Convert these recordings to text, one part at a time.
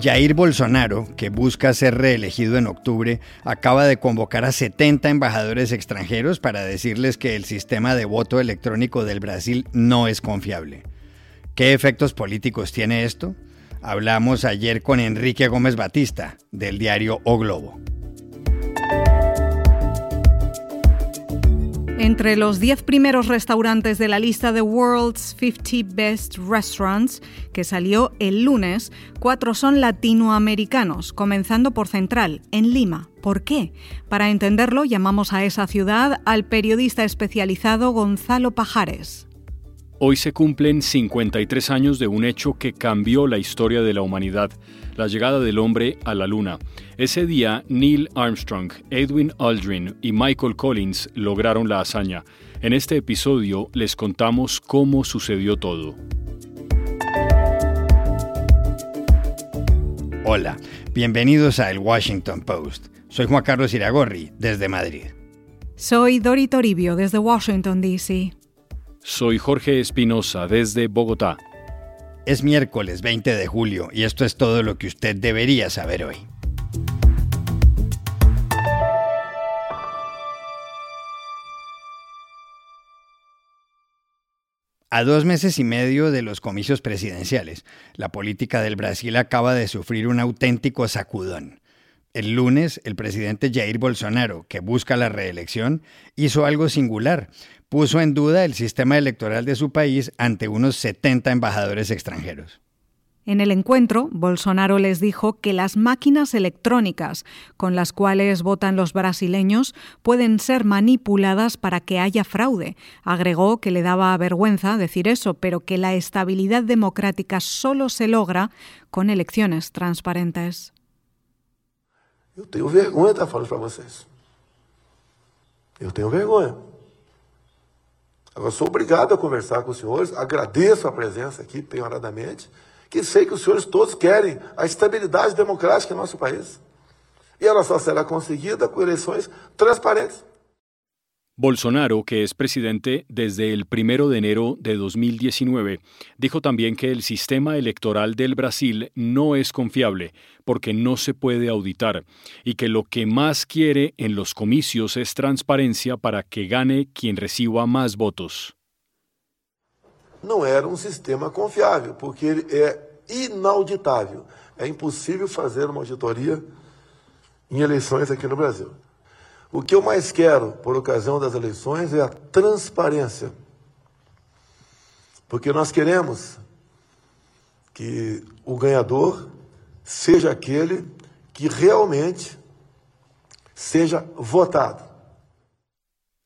Jair Bolsonaro, que busca ser reelegido en octubre, acaba de convocar a 70 embajadores extranjeros para decirles que el sistema de voto electrónico del Brasil no es confiable. ¿Qué efectos políticos tiene esto? Hablamos ayer con Enrique Gómez Batista, del diario O Globo. Entre los 10 primeros restaurantes de la lista de World's 50 Best Restaurants, que salió el lunes, cuatro son latinoamericanos, comenzando por Central, en Lima. ¿Por qué? Para entenderlo, llamamos a esa ciudad al periodista especializado Gonzalo Pajares. Hoy se cumplen 53 años de un hecho que cambió la historia de la humanidad, la llegada del hombre a la Luna. Ese día, Neil Armstrong, Edwin Aldrin y Michael Collins lograron la hazaña. En este episodio les contamos cómo sucedió todo. Hola, bienvenidos a El Washington Post. Soy Juan Carlos Iragorri, desde Madrid. Soy Dori Toribio, desde Washington, D.C. Soy Jorge Espinosa desde Bogotá. Es miércoles 20 de julio y esto es todo lo que usted debería saber hoy. A dos meses y medio de los comicios presidenciales, la política del Brasil acaba de sufrir un auténtico sacudón. El lunes, el presidente Jair Bolsonaro, que busca la reelección, hizo algo singular. Puso en duda el sistema electoral de su país ante unos 70 embajadores extranjeros. En el encuentro, Bolsonaro les dijo que las máquinas electrónicas con las cuales votan los brasileños pueden ser manipuladas para que haya fraude. Agregó que le daba vergüenza decir eso, pero que la estabilidad democrática solo se logra con elecciones transparentes. Vergonha de estar falando para vocês. Eu tenho vergonha. Agora, sou obrigado a conversar com os senhores, agradeço a presença aqui, penhoradamente, que sei que os senhores todos querem a estabilidade democrática em nosso país. E ela só será conseguida com eleições transparentes. Bolsonaro, que es presidente desde el primero de enero de 2019, dijo también que el sistema electoral del Brasil no es confiable porque no se puede auditar y que lo que más quiere en los comicios es transparencia para que gane quien reciba más votos. Não era um sistema confiável, porque ele é inauditável. É impossível fazer uma auditoria em eleições aqui no Brasil. O que eu mais quero, por ocasião das eleições, é a transparência. Porque nós queremos que o ganhador seja aquele que realmente seja votado.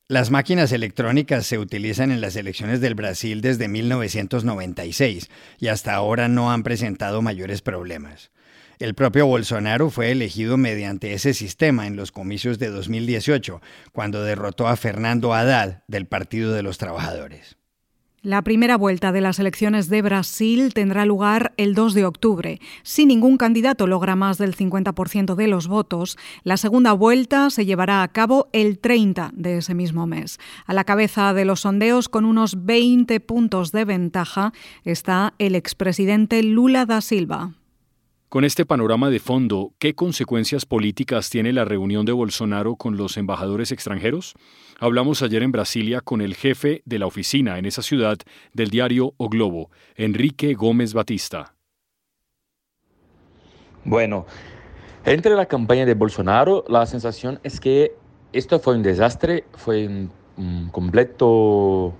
Las máquinas electrónicas se utilizan en las elecciones del Brasil desde 1996 y hasta ahora no han presentado mayores problemas. El propio Bolsonaro fue elegido mediante ese sistema en los comicios de 2018, cuando derrotó a Fernando Haddad del Partido de los Trabajadores. La primera vuelta de las elecciones de Brasil tendrá lugar el 2 de octubre. Si ningún candidato logra más del 50% de los votos, la segunda vuelta se llevará a cabo el 30 de ese mismo mes. A la cabeza de los sondeos, con unos 20 puntos de ventaja, está el expresidente Lula da Silva. Con este panorama de fondo, ¿qué consecuencias políticas tiene la reunión de Bolsonaro con los embajadores extranjeros? Hablamos ayer en Brasilia con el jefe de la oficina en esa ciudad del diario O Globo, Enrique Gómez Batista. Bueno, entre la campaña de Bolsonaro, la sensación es que esto fue un desastre, fue un, completo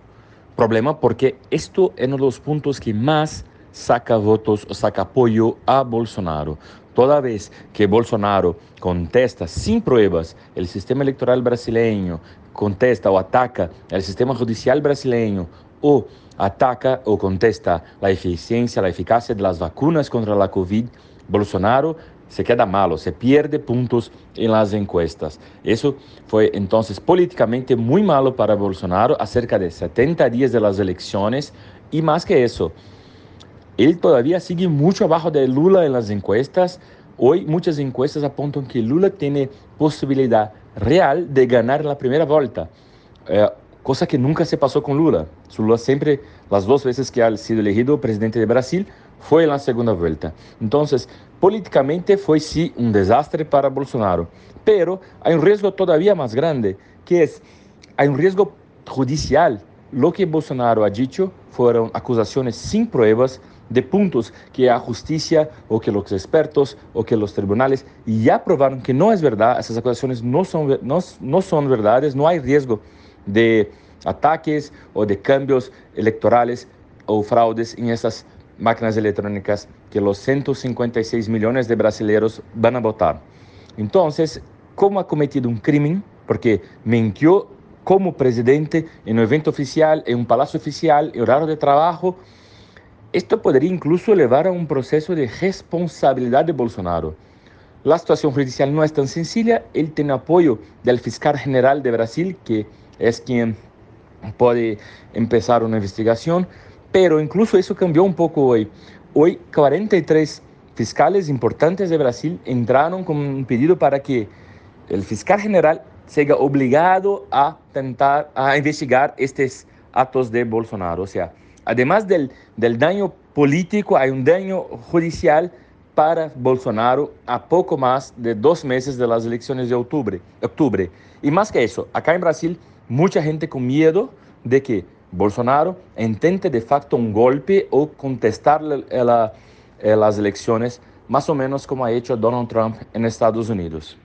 problema, porque esto es uno de los puntos que más saca votos o saca apoyo a Bolsonaro. Toda vez que Bolsonaro contesta sin pruebas el sistema electoral brasileño, contesta o ataca el sistema judicial brasileño o ataca o contesta la eficiencia, la eficacia de las vacunas contra la COVID, Bolsonaro se queda malo, se pierde puntos en las encuestas. Eso fue entonces políticamente muy malo para Bolsonaro acerca de 70 días de las elecciones y más que eso, él todavía sigue mucho abajo de Lula en las encuestas. Hoy muchas encuestas apuntan que Lula tiene posibilidad real de ganar la primera vuelta, eh, cosa que nunca se pasó con Lula. Lula siempre, las dos veces que ha sido elegido presidente de Brasil, fue en la segunda vuelta. Entonces, políticamente fue sí un desastre para Bolsonaro, pero hay un riesgo todavía más grande, que es, hay un riesgo judicial. Lo que Bolsonaro ha dicho fueron acusaciones sin pruebas de puntos que la justicia o que los expertos o que los tribunales ya probaron que no es verdad, esas acusaciones no son, no, no son verdades, no hay riesgo de ataques o de cambios electorales o fraudes en esas máquinas electrónicas que los 156 millones de brasileños van a votar. Entonces, ¿cómo ha cometido un crimen? Porque mintió como presidente en un evento oficial, en un palacio oficial, en horario de trabajo. Esto podría incluso llevar a un proceso de responsabilidad de Bolsonaro. La situación judicial no es tan sencilla. Él tiene apoyo del fiscal general de Brasil, que es quien puede empezar una investigación, pero incluso eso cambió un poco hoy. Hoy 43 fiscales importantes de Brasil entraron con un pedido para que el fiscal general sea obligado a tentar a investigar estos actos de Bolsonaro. O sea, además del, del daño político, hay un daño judicial para Bolsonaro a poco más de dos meses de las elecciones de octubre. octubre. Y más que eso, acá en Brasil mucha gente con miedo de que Bolsonaro intente de facto un golpe o contestar las elecciones, más o menos como ha hecho Donald Trump en Estados Unidos.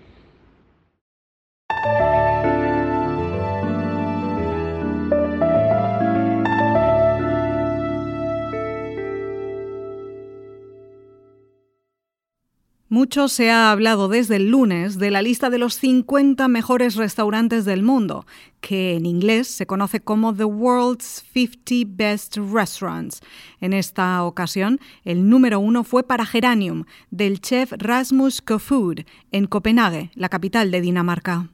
Mucho se ha hablado desde el lunes de la lista de los 50 mejores restaurantes del mundo, que en inglés se conoce como The World's 50 Best Restaurants. En esta ocasión, el número uno fue para Geranium, del chef Rasmus Kofood, en Copenhague, la capital de Dinamarca.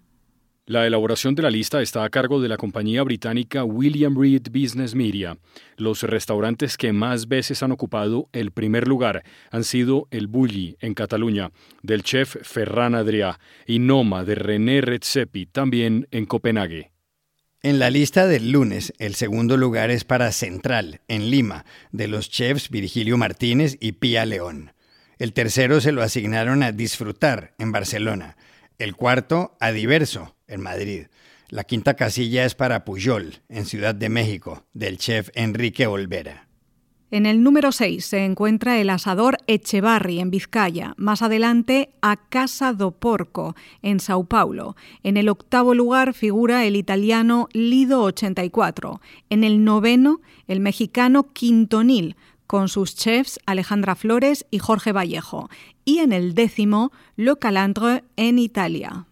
La elaboración de la lista está a cargo de la compañía británica William Reed Business Media. Los restaurantes que más veces han ocupado el primer lugar han sido el Bulli en Cataluña, del chef Ferran Adrià, y Noma de René Redzepi, también en Copenhague. En la lista del lunes, el segundo lugar es para Central, en Lima, de los chefs Virgilio Martínez y Pía León. El tercero se lo asignaron a Disfrutar, en Barcelona. El cuarto, a Diverso, en Madrid. La quinta casilla es para Pujol, en Ciudad de México, del chef Enrique Olvera. En el número 6 se encuentra el asador Echevarri en Vizcaya, más adelante a Casa do Porco en Sao Paulo. En el octavo lugar figura el italiano Lido 84. En el noveno el mexicano Quintonil con sus chefs Alejandra Flores y Jorge Vallejo. Y en el décimo Lo Calandre en Italia.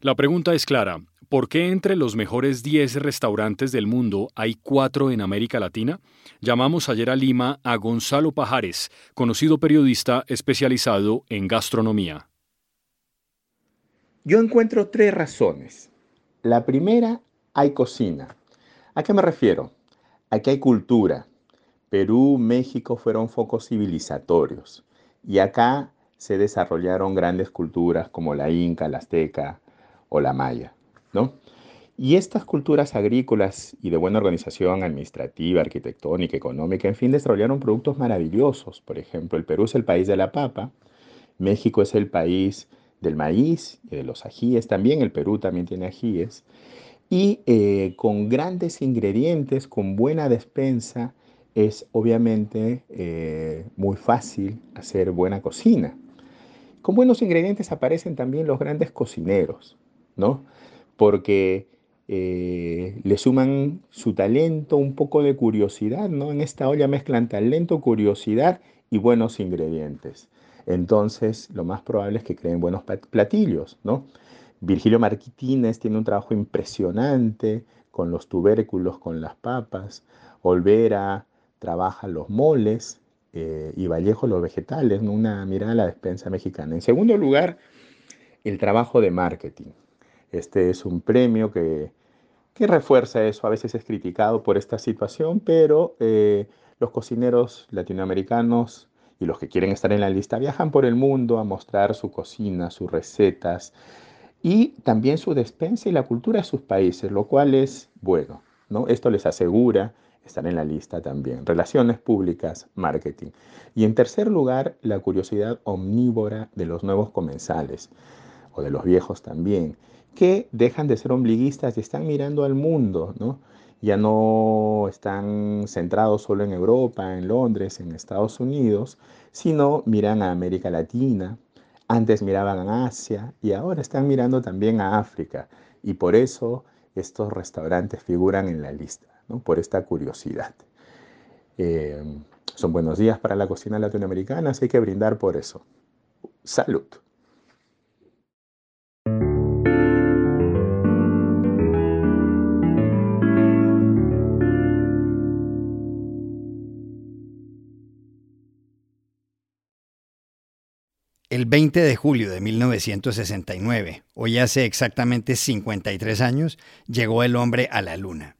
La pregunta es clara. ¿Por qué entre los mejores 10 restaurantes del mundo hay cuatro en América Latina? Llamamos ayer a Lima a Gonzalo Pajares, conocido periodista especializado en gastronomía. Yo encuentro tres razones. La primera, hay cocina. ¿A qué me refiero? Aquí hay cultura. Perú, México fueron focos civilizatorios y acá se desarrollaron grandes culturas como la inca, la azteca, o la maya, ¿no? Y estas culturas agrícolas y de buena organización administrativa, arquitectónica, económica, en fin, desarrollaron productos maravillosos. Por ejemplo, el Perú es el país de la papa, México es el país del maíz y de los ajíes, también el Perú también tiene ajíes, y eh, con grandes ingredientes, con buena despensa, es obviamente eh, muy fácil hacer buena cocina. Con buenos ingredientes aparecen también los grandes cocineros. ¿no? Porque eh, le suman su talento, un poco de curiosidad, ¿no? En esta olla mezclan talento, curiosidad y buenos ingredientes. Entonces, lo más probable es que creen buenos platillos, ¿no? Virgilio Marquitines tiene un trabajo impresionante con los tubérculos, con las papas. Olvera trabaja los moles eh, y Vallejo los vegetales, una mirada a la despensa mexicana. En segundo lugar, el trabajo de marketing. Este es un premio que, refuerza eso. A veces es criticado por esta situación, pero eh, los cocineros latinoamericanos y los que quieren estar en la lista viajan por el mundo a mostrar su cocina, sus recetas y también su despensa y la cultura de sus países, lo cual es bueno. ¿no? Esto les asegura están en la lista también. Relaciones públicas, marketing. Y en tercer lugar, la curiosidad omnívora de los nuevos comensales, o de los viejos también, que dejan de ser ombliguistas y están mirando al mundo, ¿no? Ya no están centrados solo en Europa, en Londres, en Estados Unidos, sino miran a América Latina, antes miraban a Asia y ahora están mirando también a África. Y por eso estos restaurantes figuran en la lista, por esta curiosidad. Eh, son buenos días para la cocina latinoamericana, así hay que brindar por eso. Salud. El 20 de julio de 1969, hoy hace exactamente 53 años, llegó el hombre a la Luna.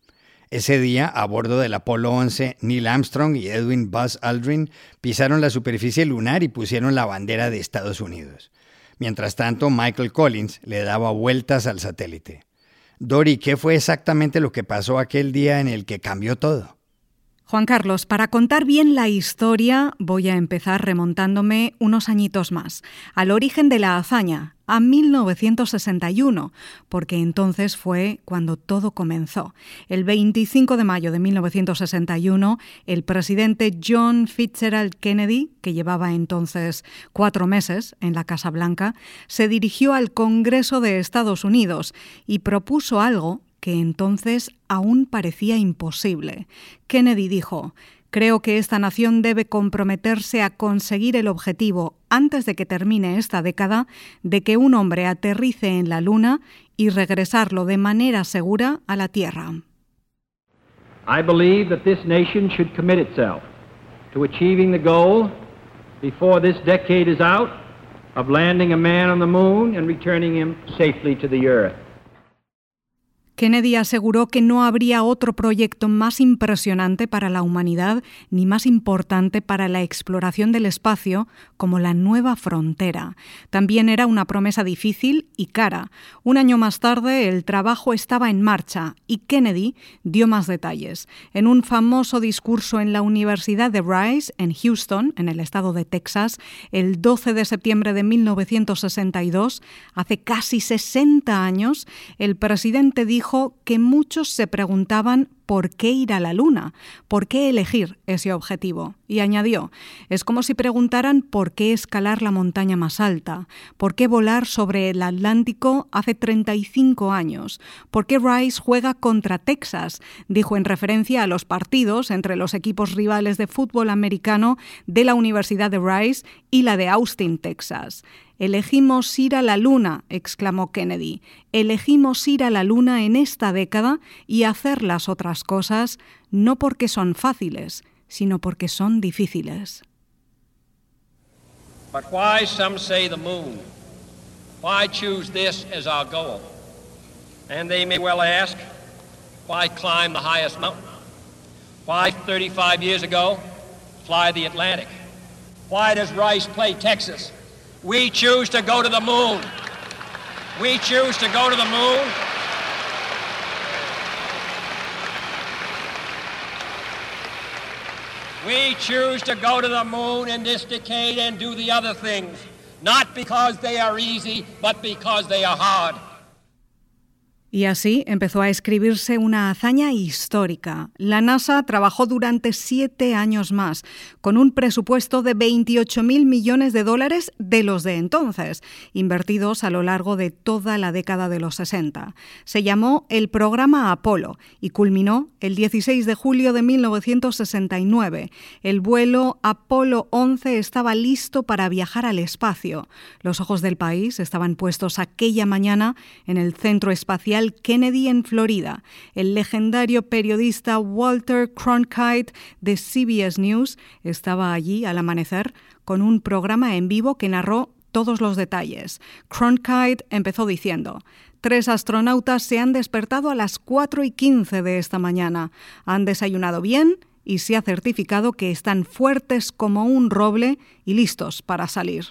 Ese día, a bordo del Apolo 11, Neil Armstrong y Edwin Buzz Aldrin pisaron la superficie lunar y pusieron la bandera de Estados Unidos. Mientras tanto, Michael Collins le daba vueltas al satélite. Dory, ¿qué fue exactamente lo que pasó aquel día en el que cambió todo? Juan Carlos, para contar bien la historia voy a empezar remontándome unos añitos más, al origen de la hazaña, a 1961, porque entonces fue cuando todo comenzó. El 25 de mayo de 1961, el presidente John Fitzgerald Kennedy, que llevaba entonces cuatro meses en la Casa Blanca, se dirigió al Congreso de Estados Unidos y propuso algo que entonces aún parecía imposible. Kennedy dijo, Creo que esta nación debe comprometerse a conseguir el objetivo, antes de que termine esta década, de que un hombre aterrice en la Luna y regresarlo de manera segura a la Tierra. I believe that this nation should commit itself to achieving the goal before this decade is out of landing a man on the moon and returning him safely to the earth. Kennedy aseguró que no habría otro proyecto más impresionante para la humanidad ni más importante para la exploración del espacio como la nueva frontera. También era una promesa difícil y cara. Un año más tarde el trabajo estaba en marcha y Kennedy dio más detalles. En un famoso discurso en la Universidad de Rice, en Houston, en el estado de Texas, el 12 de septiembre de 1962, hace casi 60 años, el presidente dijo que muchos se preguntaban por qué ir a la Luna, por qué elegir ese objetivo. Y añadió, es como si preguntaran por qué escalar la montaña más alta, por qué volar sobre el Atlántico hace 35 años, por qué Rice juega contra Texas, dijo en referencia a los partidos entre los equipos rivales de fútbol americano de la Universidad de Rice y la de Austin, Texas. Elegimos ir a la Luna, exclamó Kennedy. Elegimos ir a la Luna en esta década y hacer las otras cosas no porque son fáciles, sino porque son difíciles. But why some say the moon? Why choose this as our goal? And they may well ask, why climb the highest mountain? Why 35 years ago fly the Atlantic? Why does Rice play Texas? We choose to go to the moon. We choose to go to the moon. We choose to go to the moon in this decade and do the other things, not because they are easy, but because they are hard. Y así empezó a escribirse una hazaña histórica. La NASA trabajó durante siete años más, con un presupuesto de 28 mil millones de dólares de los de entonces, invertidos a lo largo de toda la década de los 60. Se llamó el programa Apolo y culminó el 16 de julio de 1969. El vuelo Apolo 11 estaba listo para viajar al espacio. Los ojos del país estaban puestos aquella mañana en el centro espacial Kennedy en Florida. El legendario periodista Walter Cronkite de CBS News estaba allí al amanecer con un programa en vivo que narró todos los detalles. Cronkite empezó diciendo, Tres astronautas se han despertado a las 4 y 15 de esta mañana. Han desayunado bien y se ha certificado que están fuertes como un roble y listos para salir.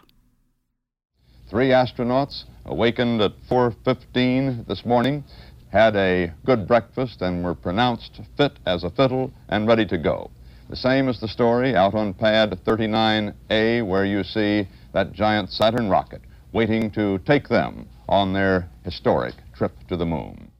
Three astronauts awakened at 4.15 this morning had a good breakfast and were pronounced fit as a fiddle and ready to go. The same is the story out on pad 39A where you see that giant Saturn rocket waiting to take them on their historic trip to the moon.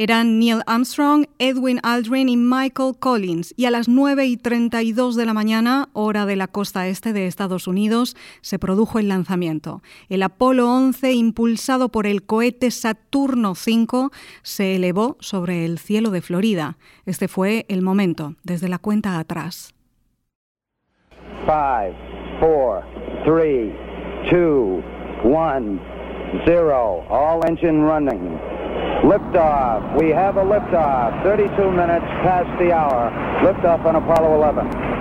Eran Neil Armstrong, Edwin Aldrin y Michael Collins. Y a las 9 y 32 de la mañana, hora de la costa este de Estados Unidos, se produjo el lanzamiento. El Apolo 11, impulsado por el cohete Saturno V, se elevó sobre el cielo de Florida. Este fue el momento, desde la cuenta atrás. 5, 4, 3, 2, 1, 0. All engine running. Liftoff. We have a liftoff. 32 minutes past the hour. Liftoff on Apollo 11.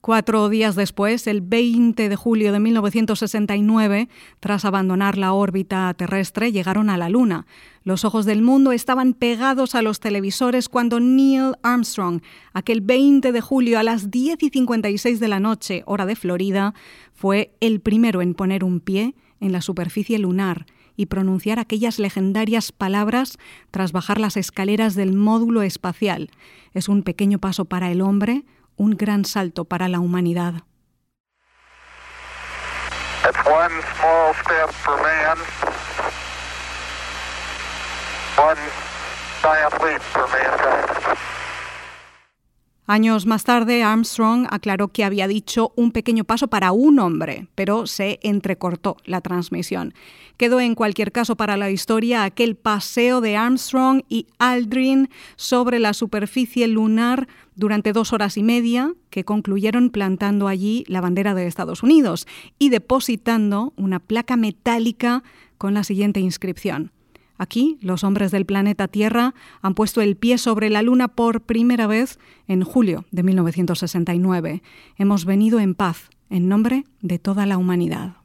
Cuatro días después, el 20 de julio de 1969, tras abandonar la órbita terrestre, llegaron a la Luna. Los ojos del mundo estaban pegados a los televisores cuando Neil Armstrong, aquel 20 de julio a las 10 y 56 de la noche, hora de Florida, fue el primero en poner un pie en la superficie lunar y pronunciar aquellas legendarias palabras tras bajar las escaleras del módulo espacial. Es un pequeño paso para el hombre, un gran salto para la humanidad. Años más tarde, Armstrong aclaró que había dicho un pequeño paso para un hombre, pero se entrecortó la transmisión. Quedó en cualquier caso para la historia aquel paseo de Armstrong y Aldrin sobre la superficie lunar durante dos horas y media, que concluyeron plantando allí la bandera de Estados Unidos y depositando una placa metálica con la siguiente inscripción. Aquí, los hombres del planeta Tierra han puesto el pie sobre la Luna por primera vez en julio de 1969. Hemos venido en paz, en nombre de toda la humanidad.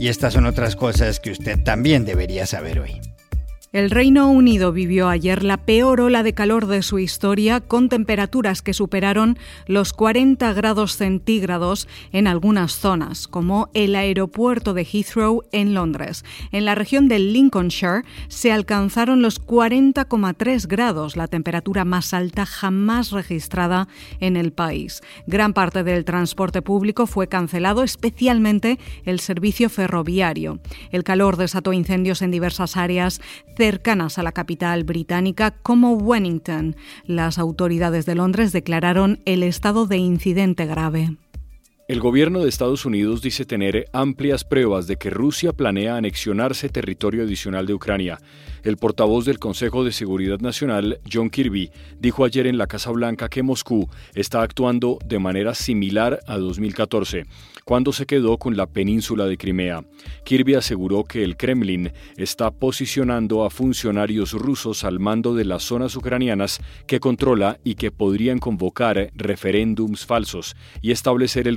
Y estas son otras cosas que usted también debería saber hoy. El Reino Unido vivió ayer la peor ola de calor de su historia con temperaturas que superaron los 40 grados centígrados en algunas zonas, como el aeropuerto de Heathrow en Londres. En la región del Lincolnshire se alcanzaron los 40,3 grados, la temperatura más alta jamás registrada en el país. Gran parte del transporte público fue cancelado, especialmente el servicio ferroviario. El calor desató incendios en diversas áreas cercanas a la capital británica como Wellington. Las autoridades de Londres declararon el estado de incidente grave. El gobierno de Estados Unidos dice tener amplias pruebas de que Rusia planea anexionarse territorio adicional de Ucrania. El portavoz del Consejo de Seguridad Nacional, John Kirby, dijo ayer en la Casa Blanca que Moscú está actuando de manera similar a 2014, cuando se quedó con la península de Crimea. Kirby aseguró que el Kremlin está posicionando a funcionarios rusos al mando de las zonas ucranianas que controla y que podrían convocar referéndums falsos y establecer el